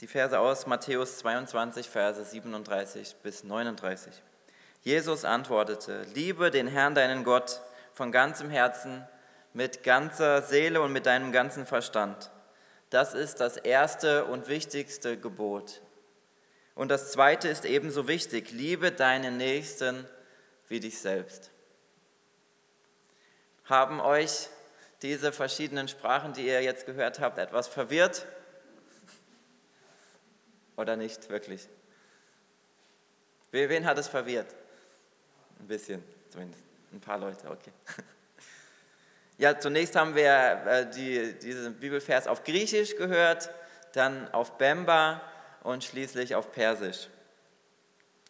Die Verse aus Matthäus 22, Verse 37 bis 39. Jesus antwortete, liebe den Herrn deinen Gott von ganzem Herzen, mit ganzer Seele und mit deinem ganzen Verstand. Das ist das erste und wichtigste Gebot. Und das zweite ist ebenso wichtig, liebe deinen Nächsten wie dich selbst. Haben euch diese verschiedenen Sprachen, die ihr jetzt gehört habt, etwas verwirrt? Oder nicht wirklich? Wen hat es verwirrt? Ein bisschen, zumindest. Ein paar Leute, okay. Ja, zunächst haben wir äh, die, diesen Bibelvers auf Griechisch gehört, dann auf Bemba und schließlich auf Persisch.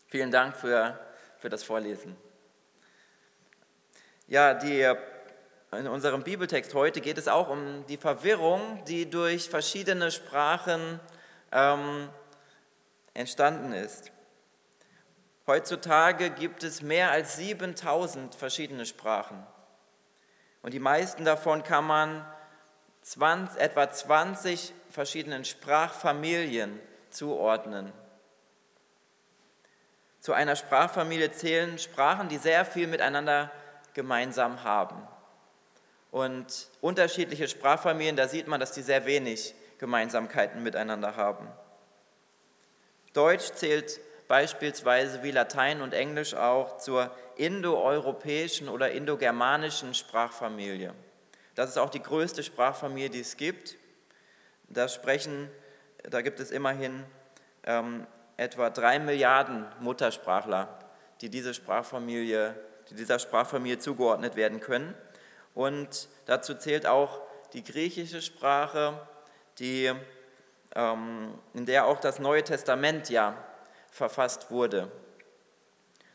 Vielen Dank für, für das Vorlesen. Ja, die, in unserem Bibeltext heute geht es auch um die Verwirrung, die durch verschiedene Sprachen ähm, entstanden ist. Heutzutage gibt es mehr als 7000 verschiedene Sprachen. Und die meisten davon kann man 20, etwa 20 verschiedenen Sprachfamilien zuordnen. Zu einer Sprachfamilie zählen Sprachen, die sehr viel miteinander gemeinsam haben. Und unterschiedliche Sprachfamilien, da sieht man, dass die sehr wenig Gemeinsamkeiten miteinander haben. Deutsch zählt beispielsweise wie Latein und Englisch auch zur indoeuropäischen oder indogermanischen Sprachfamilie. Das ist auch die größte Sprachfamilie, die es gibt. Da sprechen, da gibt es immerhin ähm, etwa drei Milliarden Muttersprachler, die, diese Sprachfamilie, die dieser Sprachfamilie zugeordnet werden können. Und dazu zählt auch die griechische Sprache, die, in der auch das Neue Testament ja verfasst wurde.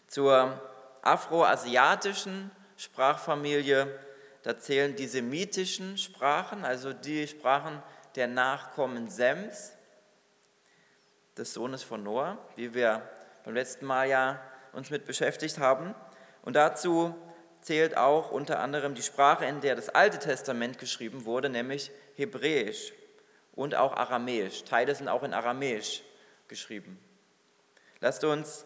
Zur afroasiatischen Sprachfamilie, da zählen die semitischen Sprachen, also die Sprachen der Nachkommen Sems, des Sohnes von Noah, wie wir beim letzten Mal ja uns mit beschäftigt haben. Und dazu zählt auch unter anderem die Sprache, in der das Alte Testament geschrieben wurde, nämlich Hebräisch und auch Aramäisch. Teile sind auch in Aramäisch geschrieben. Lasst uns,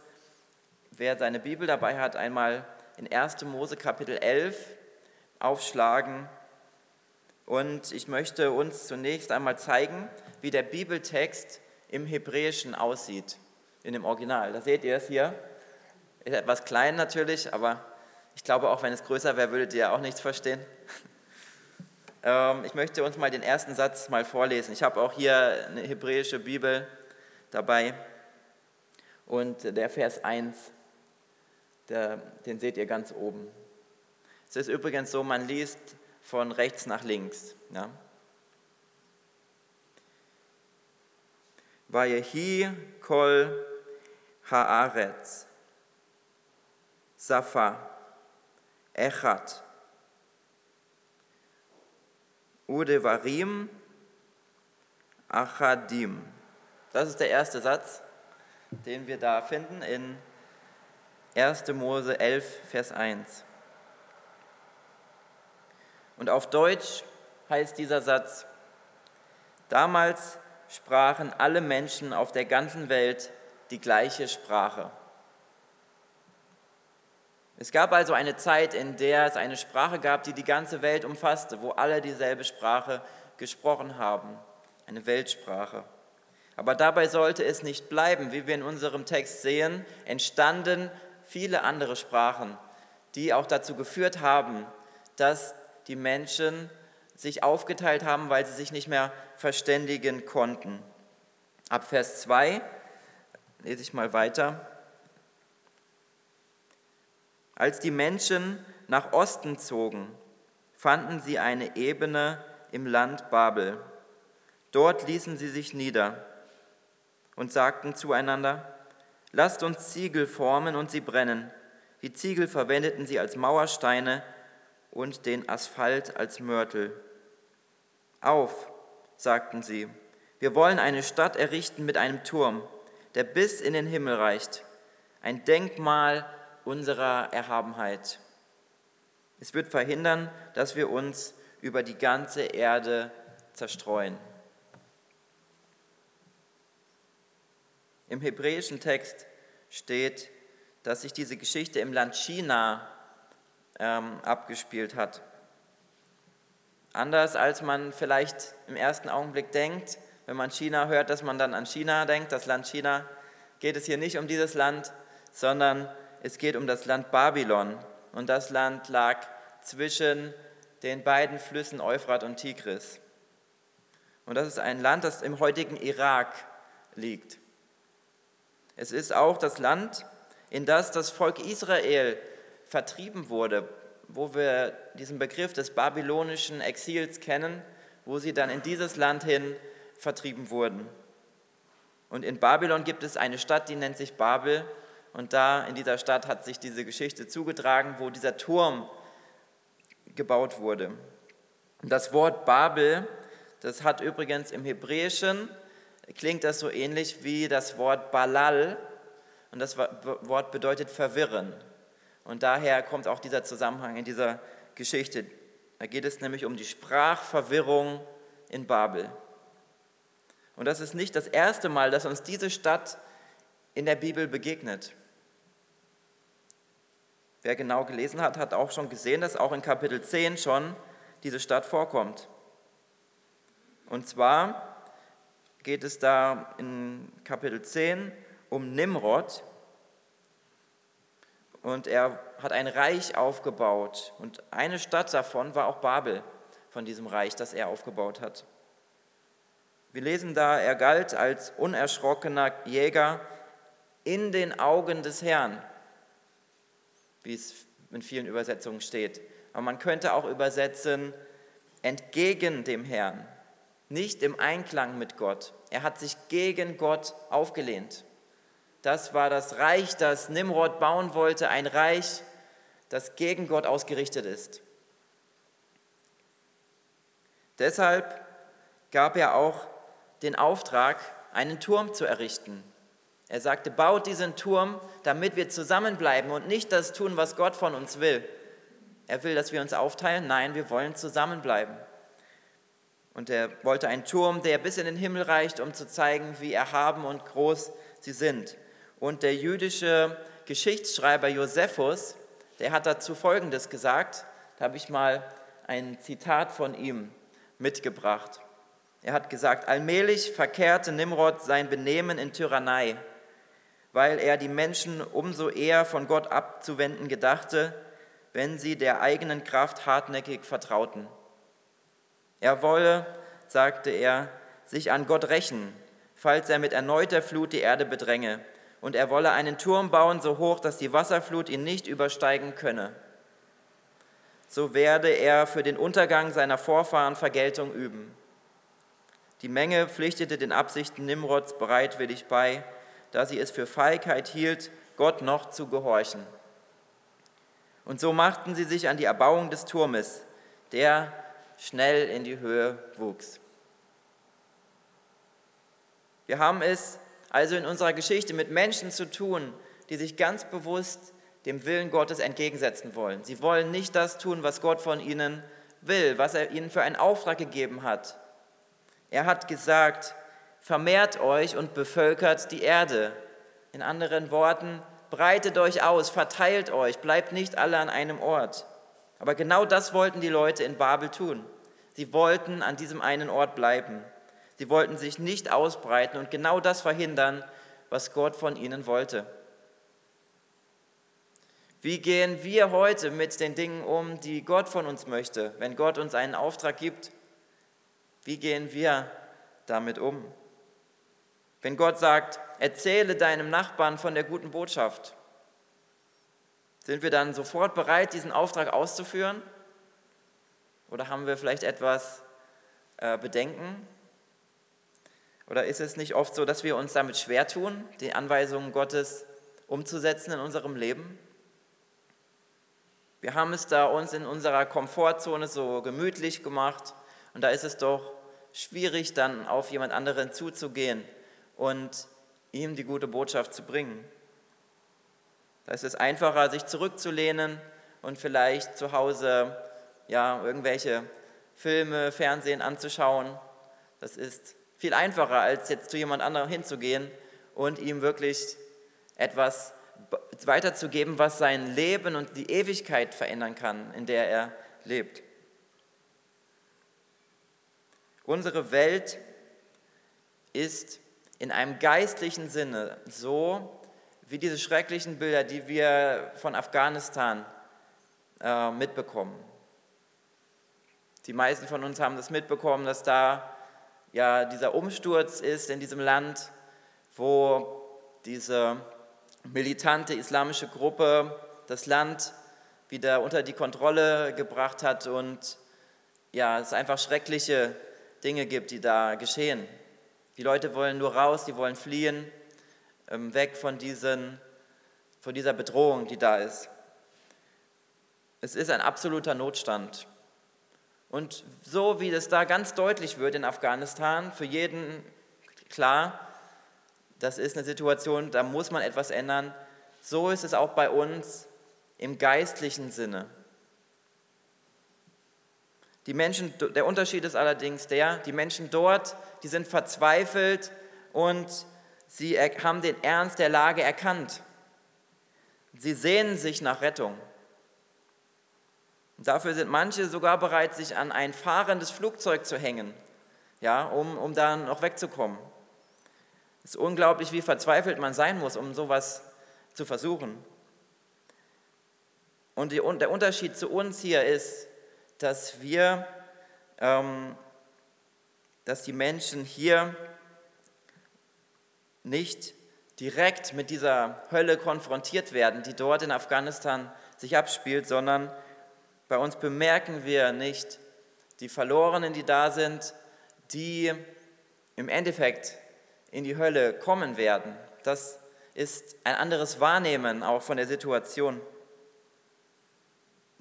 wer seine Bibel dabei hat, einmal in 1. Mose Kapitel 11 aufschlagen. Und ich möchte uns zunächst einmal zeigen, wie der Bibeltext im Hebräischen aussieht, in dem Original. Da seht ihr es hier. Ist etwas klein natürlich, aber ich glaube, auch wenn es größer wäre, würdet ihr auch nichts verstehen. Ähm, ich möchte uns mal den ersten Satz mal vorlesen. Ich habe auch hier eine hebräische Bibel dabei. Und der Vers 1, der, den seht ihr ganz oben. Es ist übrigens so, man liest von rechts nach links. Ja. Vayehi kol haaretz, Safa, Echat, Udevarim, Achadim. Das ist der erste Satz den wir da finden in 1. Mose 11, Vers 1. Und auf Deutsch heißt dieser Satz, damals sprachen alle Menschen auf der ganzen Welt die gleiche Sprache. Es gab also eine Zeit, in der es eine Sprache gab, die die ganze Welt umfasste, wo alle dieselbe Sprache gesprochen haben, eine Weltsprache. Aber dabei sollte es nicht bleiben. Wie wir in unserem Text sehen, entstanden viele andere Sprachen, die auch dazu geführt haben, dass die Menschen sich aufgeteilt haben, weil sie sich nicht mehr verständigen konnten. Ab Vers 2 lese ich mal weiter. Als die Menschen nach Osten zogen, fanden sie eine Ebene im Land Babel. Dort ließen sie sich nieder und sagten zueinander, lasst uns Ziegel formen und sie brennen. Die Ziegel verwendeten sie als Mauersteine und den Asphalt als Mörtel. Auf, sagten sie, wir wollen eine Stadt errichten mit einem Turm, der bis in den Himmel reicht, ein Denkmal unserer Erhabenheit. Es wird verhindern, dass wir uns über die ganze Erde zerstreuen. Im hebräischen Text steht, dass sich diese Geschichte im Land China ähm, abgespielt hat. Anders als man vielleicht im ersten Augenblick denkt, wenn man China hört, dass man dann an China denkt, das Land China, geht es hier nicht um dieses Land, sondern es geht um das Land Babylon. Und das Land lag zwischen den beiden Flüssen Euphrat und Tigris. Und das ist ein Land, das im heutigen Irak liegt. Es ist auch das Land, in das das Volk Israel vertrieben wurde, wo wir diesen Begriff des babylonischen Exils kennen, wo sie dann in dieses Land hin vertrieben wurden. Und in Babylon gibt es eine Stadt, die nennt sich Babel. Und da in dieser Stadt hat sich diese Geschichte zugetragen, wo dieser Turm gebaut wurde. Das Wort Babel, das hat übrigens im Hebräischen, klingt das so ähnlich wie das Wort Balal. Und das Wort bedeutet verwirren. Und daher kommt auch dieser Zusammenhang in dieser Geschichte. Da geht es nämlich um die Sprachverwirrung in Babel. Und das ist nicht das erste Mal, dass uns diese Stadt in der Bibel begegnet. Wer genau gelesen hat, hat auch schon gesehen, dass auch in Kapitel 10 schon diese Stadt vorkommt. Und zwar geht es da in Kapitel 10 um Nimrod, und er hat ein Reich aufgebaut. Und eine Stadt davon war auch Babel, von diesem Reich, das er aufgebaut hat. Wir lesen da, er galt als unerschrockener Jäger in den Augen des Herrn, wie es in vielen Übersetzungen steht. Aber man könnte auch übersetzen, entgegen dem Herrn, nicht im Einklang mit Gott. Er hat sich gegen Gott aufgelehnt. Das war das Reich, das Nimrod bauen wollte, ein Reich, das gegen Gott ausgerichtet ist. Deshalb gab er auch den Auftrag, einen Turm zu errichten. Er sagte, baut diesen Turm, damit wir zusammenbleiben und nicht das tun, was Gott von uns will. Er will, dass wir uns aufteilen. Nein, wir wollen zusammenbleiben. Und er wollte einen Turm, der bis in den Himmel reicht, um zu zeigen, wie erhaben und groß sie sind. Und der jüdische Geschichtsschreiber Josephus, der hat dazu Folgendes gesagt. Da habe ich mal ein Zitat von ihm mitgebracht. Er hat gesagt, allmählich verkehrte Nimrod sein Benehmen in Tyrannei, weil er die Menschen umso eher von Gott abzuwenden gedachte, wenn sie der eigenen Kraft hartnäckig vertrauten. Er wolle, sagte er, sich an Gott rächen, falls er mit erneuter Flut die Erde bedränge und er wolle einen Turm bauen, so hoch, dass die Wasserflut ihn nicht übersteigen könne. So werde er für den Untergang seiner Vorfahren Vergeltung üben. Die Menge pflichtete den Absichten Nimrods bereitwillig bei, da sie es für Feigheit hielt, Gott noch zu gehorchen. Und so machten sie sich an die Erbauung des Turmes, der schnell in die Höhe wuchs. Wir haben es also in unserer Geschichte mit Menschen zu tun, die sich ganz bewusst dem Willen Gottes entgegensetzen wollen. Sie wollen nicht das tun, was Gott von ihnen will, was er ihnen für einen Auftrag gegeben hat. Er hat gesagt, vermehrt euch und bevölkert die Erde. In anderen Worten, breitet euch aus, verteilt euch, bleibt nicht alle an einem Ort. Aber genau das wollten die Leute in Babel tun. Sie wollten an diesem einen Ort bleiben. Sie wollten sich nicht ausbreiten und genau das verhindern, was Gott von ihnen wollte. Wie gehen wir heute mit den Dingen um, die Gott von uns möchte? Wenn Gott uns einen Auftrag gibt, wie gehen wir damit um? Wenn Gott sagt, erzähle deinem Nachbarn von der guten Botschaft, sind wir dann sofort bereit, diesen Auftrag auszuführen? Oder haben wir vielleicht etwas äh, Bedenken? Oder ist es nicht oft so, dass wir uns damit schwer tun, die Anweisungen Gottes umzusetzen in unserem Leben? Wir haben es da uns in unserer Komfortzone so gemütlich gemacht und da ist es doch schwierig, dann auf jemand anderen zuzugehen und ihm die gute Botschaft zu bringen. Da ist es einfacher, sich zurückzulehnen und vielleicht zu Hause ja, irgendwelche Filme, Fernsehen anzuschauen. Das ist viel einfacher, als jetzt zu jemand anderem hinzugehen und ihm wirklich etwas weiterzugeben, was sein Leben und die Ewigkeit verändern kann, in der er lebt. Unsere Welt ist in einem geistlichen Sinne so wie diese schrecklichen Bilder, die wir von Afghanistan äh, mitbekommen. Die meisten von uns haben das mitbekommen, dass da ja dieser Umsturz ist in diesem Land, wo diese militante islamische Gruppe das Land wieder unter die Kontrolle gebracht hat und ja, es einfach schreckliche Dinge gibt, die da geschehen. Die Leute wollen nur raus, die wollen fliehen, ähm, weg von, diesen, von dieser Bedrohung, die da ist. Es ist ein absoluter Notstand. Und so wie das da ganz deutlich wird in Afghanistan, für jeden klar, das ist eine Situation, da muss man etwas ändern. So ist es auch bei uns im geistlichen Sinne. Die Menschen, der Unterschied ist allerdings der, die Menschen dort, die sind verzweifelt und sie haben den Ernst der Lage erkannt. Sie sehnen sich nach Rettung. Und dafür sind manche sogar bereit, sich an ein fahrendes Flugzeug zu hängen, ja, um, um da noch wegzukommen. Es ist unglaublich, wie verzweifelt man sein muss, um sowas zu versuchen. Und die, der Unterschied zu uns hier ist, dass wir, ähm, dass die Menschen hier nicht direkt mit dieser Hölle konfrontiert werden, die dort in Afghanistan sich abspielt, sondern bei uns bemerken wir nicht die Verlorenen, die da sind, die im Endeffekt in die Hölle kommen werden. Das ist ein anderes Wahrnehmen auch von der Situation.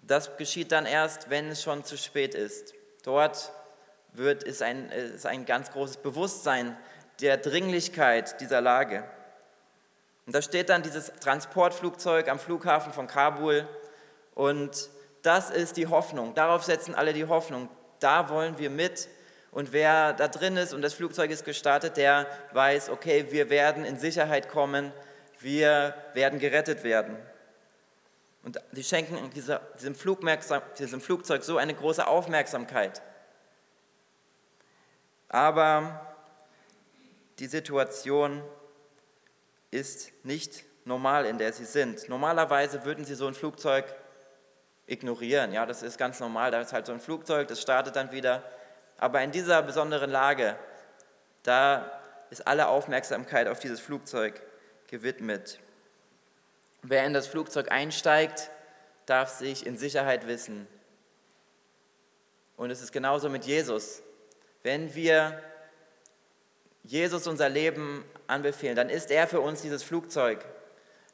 Das geschieht dann erst, wenn es schon zu spät ist. Dort wird, ist, ein, ist ein ganz großes Bewusstsein der Dringlichkeit dieser Lage. Und da steht dann dieses Transportflugzeug am Flughafen von Kabul und das ist die Hoffnung. Darauf setzen alle die Hoffnung. Da wollen wir mit und wer da drin ist und das Flugzeug ist gestartet, der weiß, okay, wir werden in Sicherheit kommen, wir werden gerettet werden. Und sie schenken dieser, diesem, diesem Flugzeug so eine große Aufmerksamkeit. Aber die Situation ist nicht normal, in der sie sind. Normalerweise würden sie so ein Flugzeug ignorieren. Ja, das ist ganz normal. Da ist halt so ein Flugzeug, das startet dann wieder. Aber in dieser besonderen Lage, da ist alle Aufmerksamkeit auf dieses Flugzeug gewidmet. Wer in das Flugzeug einsteigt, darf sich in Sicherheit wissen. Und es ist genauso mit Jesus. Wenn wir Jesus unser Leben anbefehlen, dann ist er für uns dieses Flugzeug,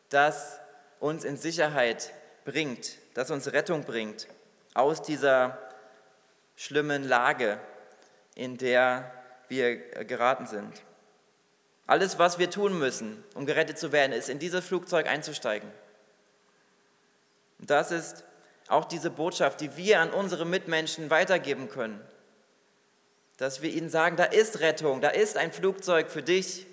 das uns in Sicherheit bringt, das uns Rettung bringt aus dieser schlimmen Lage, in der wir geraten sind. Alles, was wir tun müssen, um gerettet zu werden, ist in dieses Flugzeug einzusteigen. Und das ist auch diese Botschaft, die wir an unsere Mitmenschen weitergeben können. Dass wir ihnen sagen, da ist Rettung, da ist ein Flugzeug für dich.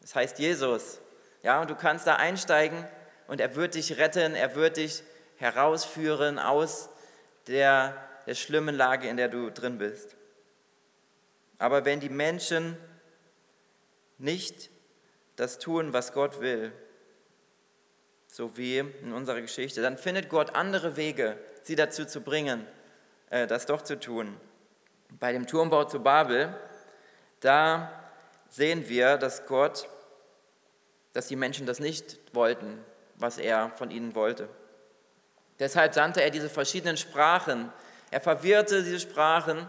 Das heißt Jesus. Ja, und du kannst da einsteigen und er wird dich retten, er wird dich herausführen aus der, der schlimmen Lage, in der du drin bist. Aber wenn die Menschen nicht das tun, was Gott will, so wie in unserer Geschichte, dann findet Gott andere Wege, sie dazu zu bringen, äh, das doch zu tun. Bei dem Turmbau zu Babel, da sehen wir, dass Gott, dass die Menschen das nicht wollten, was er von ihnen wollte. Deshalb sandte er diese verschiedenen Sprachen. Er verwirrte diese Sprachen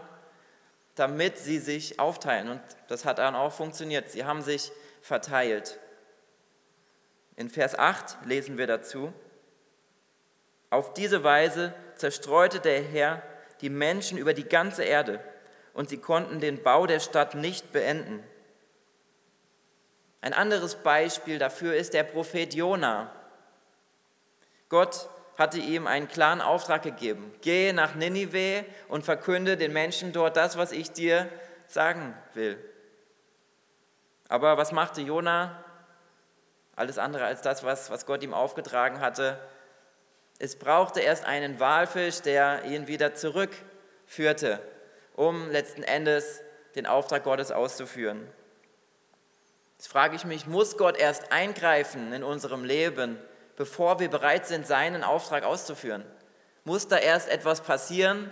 damit sie sich aufteilen. Und das hat dann auch funktioniert. Sie haben sich verteilt. In Vers 8 lesen wir dazu, auf diese Weise zerstreute der Herr die Menschen über die ganze Erde und sie konnten den Bau der Stadt nicht beenden. Ein anderes Beispiel dafür ist der Prophet Jona. Gott hatte ihm einen klaren Auftrag gegeben. Gehe nach Ninive und verkünde den Menschen dort das, was ich dir sagen will. Aber was machte Jona? Alles andere als das, was, was Gott ihm aufgetragen hatte. Es brauchte erst einen Walfisch, der ihn wieder zurückführte, um letzten Endes den Auftrag Gottes auszuführen. Jetzt frage ich mich, muss Gott erst eingreifen in unserem Leben, bevor wir bereit sind, seinen Auftrag auszuführen? Muss da erst etwas passieren,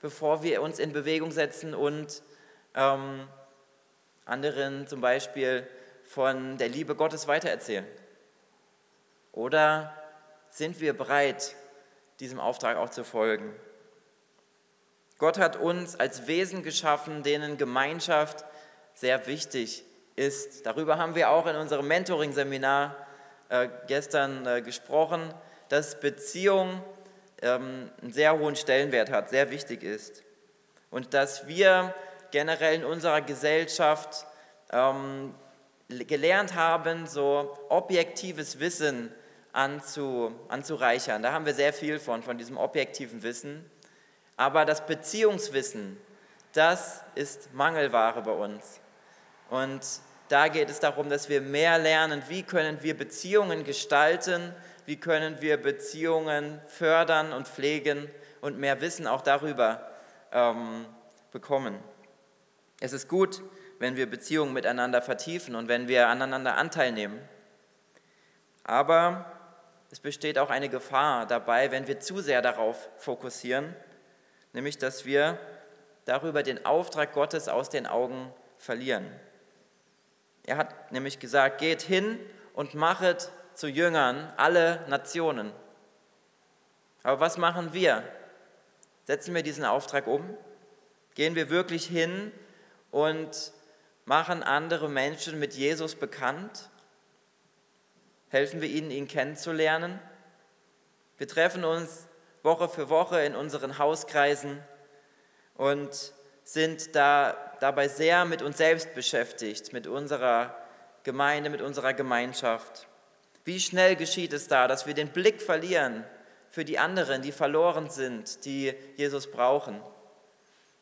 bevor wir uns in Bewegung setzen und ähm, anderen zum Beispiel von der Liebe Gottes weitererzählen? Oder sind wir bereit, diesem Auftrag auch zu folgen? Gott hat uns als Wesen geschaffen, denen Gemeinschaft sehr wichtig ist. Darüber haben wir auch in unserem Mentoring-Seminar äh, gestern äh, gesprochen, dass Beziehung ähm, einen sehr hohen Stellenwert hat, sehr wichtig ist. Und dass wir generell in unserer Gesellschaft ähm, gelernt haben, so objektives Wissen anzu, anzureichern. Da haben wir sehr viel von, von diesem objektiven Wissen. Aber das Beziehungswissen, das ist Mangelware bei uns. Und da geht es darum, dass wir mehr lernen, wie können wir Beziehungen gestalten, wie können wir Beziehungen fördern und pflegen und mehr Wissen auch darüber ähm, bekommen. Es ist gut, wenn wir Beziehungen miteinander vertiefen und wenn wir aneinander Anteil nehmen. Aber es besteht auch eine Gefahr dabei, wenn wir zu sehr darauf fokussieren, nämlich dass wir darüber den Auftrag Gottes aus den Augen verlieren. Er hat nämlich gesagt, geht hin und machet zu Jüngern alle Nationen. Aber was machen wir? Setzen wir diesen Auftrag um? Gehen wir wirklich hin und machen andere Menschen mit Jesus bekannt? Helfen wir ihnen, ihn kennenzulernen? Wir treffen uns Woche für Woche in unseren Hauskreisen und sind da, dabei sehr mit uns selbst beschäftigt, mit unserer Gemeinde, mit unserer Gemeinschaft. Wie schnell geschieht es da, dass wir den Blick verlieren für die anderen, die verloren sind, die Jesus brauchen,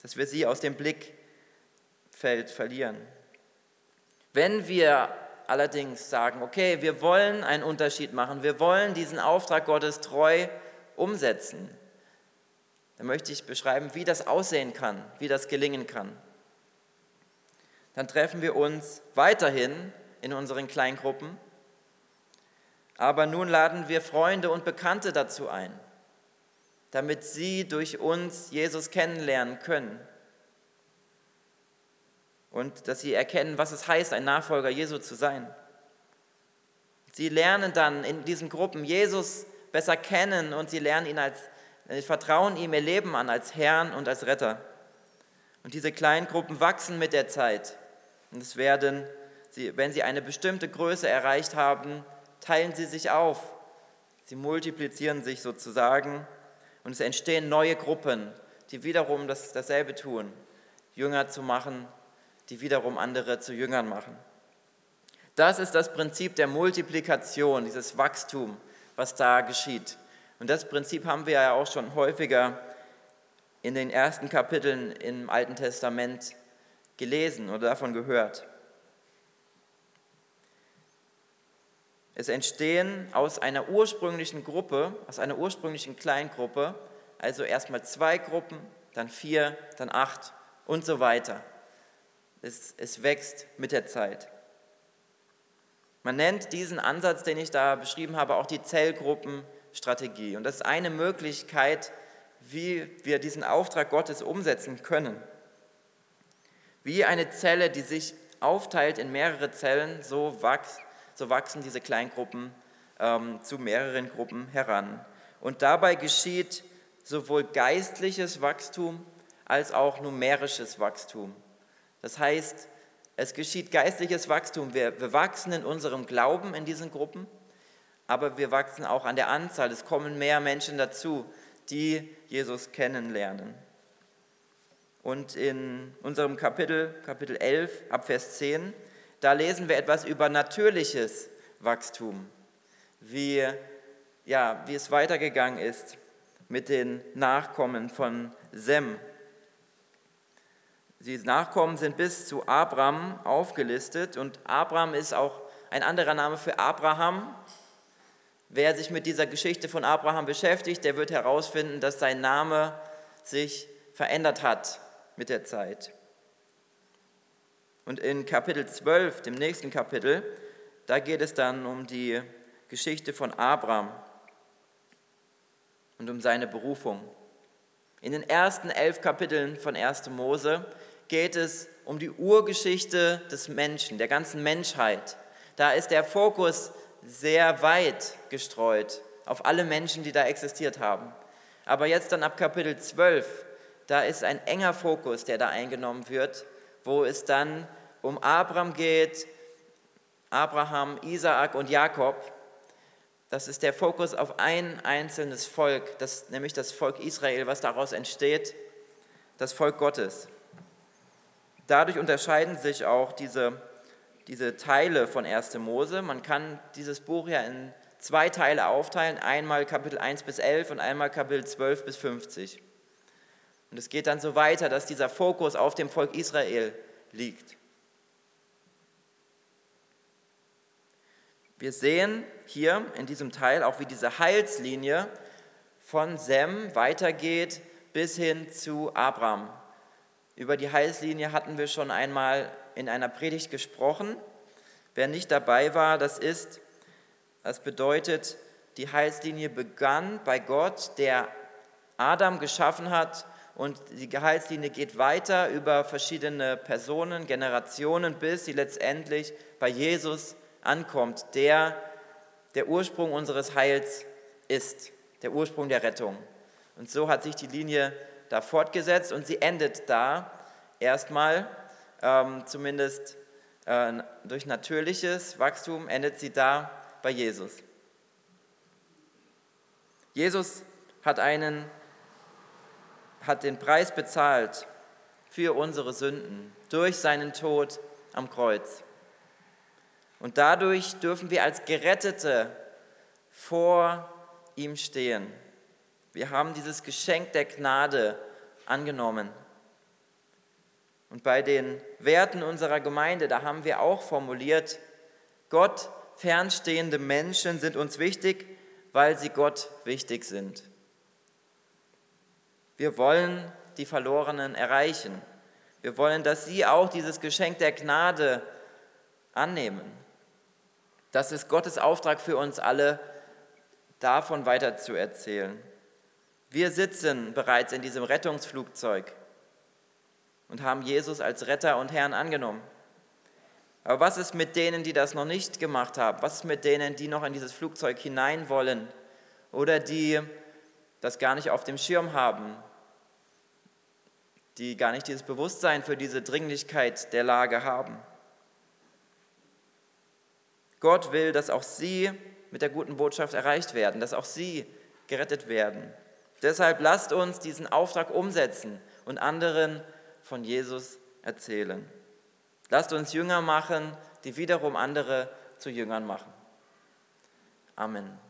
dass wir sie aus dem Blickfeld verlieren. Wenn wir allerdings sagen, okay, wir wollen einen Unterschied machen, wir wollen diesen Auftrag Gottes treu umsetzen, dann möchte ich beschreiben, wie das aussehen kann, wie das gelingen kann. Dann treffen wir uns weiterhin in unseren Kleingruppen, aber nun laden wir Freunde und Bekannte dazu ein, damit sie durch uns Jesus kennenlernen können und dass sie erkennen, was es heißt, ein Nachfolger Jesu zu sein. Sie lernen dann in diesen Gruppen Jesus besser kennen und sie lernen ihn als Sie vertrauen ihm ihr Leben an als Herrn und als Retter. Und diese kleinen Gruppen wachsen mit der Zeit. Und es werden, wenn sie eine bestimmte Größe erreicht haben, teilen sie sich auf. Sie multiplizieren sich sozusagen und es entstehen neue Gruppen, die wiederum das, dasselbe tun, Jünger zu machen, die wiederum andere zu Jüngern machen. Das ist das Prinzip der Multiplikation, dieses Wachstum, was da geschieht. Und das Prinzip haben wir ja auch schon häufiger in den ersten Kapiteln im Alten Testament gelesen oder davon gehört. Es entstehen aus einer ursprünglichen Gruppe, aus einer ursprünglichen Kleingruppe, also erstmal zwei Gruppen, dann vier, dann acht und so weiter. Es, es wächst mit der Zeit. Man nennt diesen Ansatz, den ich da beschrieben habe, auch die Zellgruppen Strategie. Und das ist eine Möglichkeit, wie wir diesen Auftrag Gottes umsetzen können. Wie eine Zelle, die sich aufteilt in mehrere Zellen, so, wachs, so wachsen diese Kleingruppen ähm, zu mehreren Gruppen heran. Und dabei geschieht sowohl geistliches Wachstum als auch numerisches Wachstum. Das heißt, es geschieht geistliches Wachstum. Wir, wir wachsen in unserem Glauben in diesen Gruppen aber wir wachsen auch an der Anzahl. Es kommen mehr Menschen dazu, die Jesus kennenlernen. Und in unserem Kapitel, Kapitel 11, ab Vers 10, da lesen wir etwas über natürliches Wachstum, wie, ja, wie es weitergegangen ist mit den Nachkommen von Sem. die Nachkommen sind bis zu Abraham aufgelistet und Abraham ist auch ein anderer Name für Abraham. Wer sich mit dieser Geschichte von Abraham beschäftigt, der wird herausfinden, dass sein Name sich verändert hat mit der Zeit. Und in Kapitel 12, dem nächsten Kapitel, da geht es dann um die Geschichte von Abraham und um seine Berufung. In den ersten elf Kapiteln von 1. Mose geht es um die Urgeschichte des Menschen, der ganzen Menschheit. Da ist der Fokus sehr weit gestreut auf alle Menschen, die da existiert haben. Aber jetzt dann ab Kapitel 12, da ist ein enger Fokus, der da eingenommen wird, wo es dann um Abraham geht, Abraham, Isaak und Jakob. Das ist der Fokus auf ein einzelnes Volk, das, nämlich das Volk Israel, was daraus entsteht, das Volk Gottes. Dadurch unterscheiden sich auch diese, diese Teile von 1. Mose. Man kann dieses Buch ja in zwei Teile aufteilen, einmal Kapitel 1 bis 11 und einmal Kapitel 12 bis 50. Und es geht dann so weiter, dass dieser Fokus auf dem Volk Israel liegt. Wir sehen hier in diesem Teil auch, wie diese Heilslinie von Sem weitergeht bis hin zu Abraham. Über die Heilslinie hatten wir schon einmal in einer Predigt gesprochen. Wer nicht dabei war, das ist, das bedeutet, die Heilslinie begann bei Gott, der Adam geschaffen hat und die Heilslinie geht weiter über verschiedene Personen, Generationen, bis sie letztendlich bei Jesus ankommt, der der Ursprung unseres Heils ist, der Ursprung der Rettung. Und so hat sich die Linie da fortgesetzt und sie endet da erstmal, ähm, zumindest äh, durch natürliches Wachstum, endet sie da bei Jesus. Jesus hat, einen, hat den Preis bezahlt für unsere Sünden durch seinen Tod am Kreuz. Und dadurch dürfen wir als Gerettete vor ihm stehen. Wir haben dieses Geschenk der Gnade angenommen. Und bei den Werten unserer Gemeinde, da haben wir auch formuliert, Gott fernstehende Menschen sind uns wichtig, weil sie Gott wichtig sind. Wir wollen die Verlorenen erreichen. Wir wollen, dass sie auch dieses Geschenk der Gnade annehmen. Das ist Gottes Auftrag für uns alle, davon weiter zu erzählen. Wir sitzen bereits in diesem Rettungsflugzeug und haben Jesus als Retter und Herrn angenommen. Aber was ist mit denen, die das noch nicht gemacht haben? Was ist mit denen, die noch in dieses Flugzeug hinein wollen oder die das gar nicht auf dem Schirm haben, die gar nicht dieses Bewusstsein für diese Dringlichkeit der Lage haben? Gott will, dass auch sie mit der guten Botschaft erreicht werden, dass auch sie gerettet werden. Deshalb lasst uns diesen Auftrag umsetzen und anderen von Jesus erzählen. Lasst uns Jünger machen, die wiederum andere zu Jüngern machen. Amen.